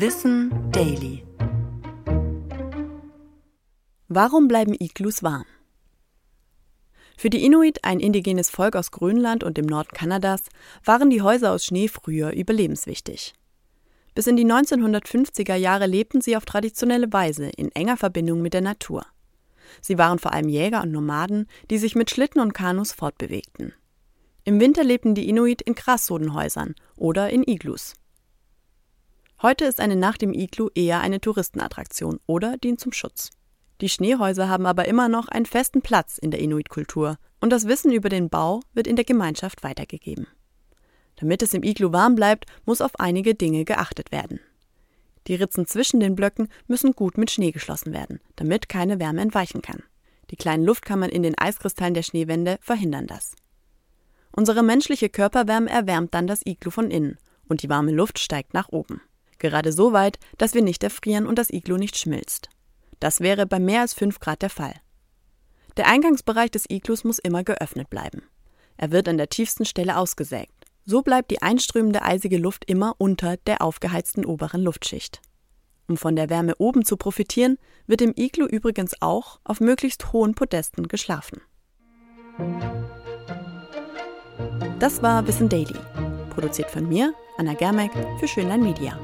Wissen Daily. Warum bleiben Iglus warm? Für die Inuit, ein indigenes Volk aus Grönland und dem Norden Kanadas, waren die Häuser aus Schnee früher überlebenswichtig. Bis in die 1950er Jahre lebten sie auf traditionelle Weise in enger Verbindung mit der Natur. Sie waren vor allem Jäger und Nomaden, die sich mit Schlitten und Kanus fortbewegten. Im Winter lebten die Inuit in Grassodenhäusern oder in Iglus. Heute ist eine Nacht im Iglu eher eine Touristenattraktion oder dient zum Schutz. Die Schneehäuser haben aber immer noch einen festen Platz in der Inuit-Kultur und das Wissen über den Bau wird in der Gemeinschaft weitergegeben. Damit es im Iglu warm bleibt, muss auf einige Dinge geachtet werden. Die Ritzen zwischen den Blöcken müssen gut mit Schnee geschlossen werden, damit keine Wärme entweichen kann. Die kleinen Luftkammern in den Eiskristallen der Schneewände verhindern das. Unsere menschliche Körperwärme erwärmt dann das Iglu von innen und die warme Luft steigt nach oben. Gerade so weit, dass wir nicht erfrieren und das Iglu nicht schmilzt. Das wäre bei mehr als 5 Grad der Fall. Der Eingangsbereich des Iglus muss immer geöffnet bleiben. Er wird an der tiefsten Stelle ausgesägt. So bleibt die einströmende eisige Luft immer unter der aufgeheizten oberen Luftschicht. Um von der Wärme oben zu profitieren, wird im Iglu übrigens auch auf möglichst hohen Podesten geschlafen. Das war Wissen Daily, Produziert von mir, Anna Germeck, für Schönlein Media.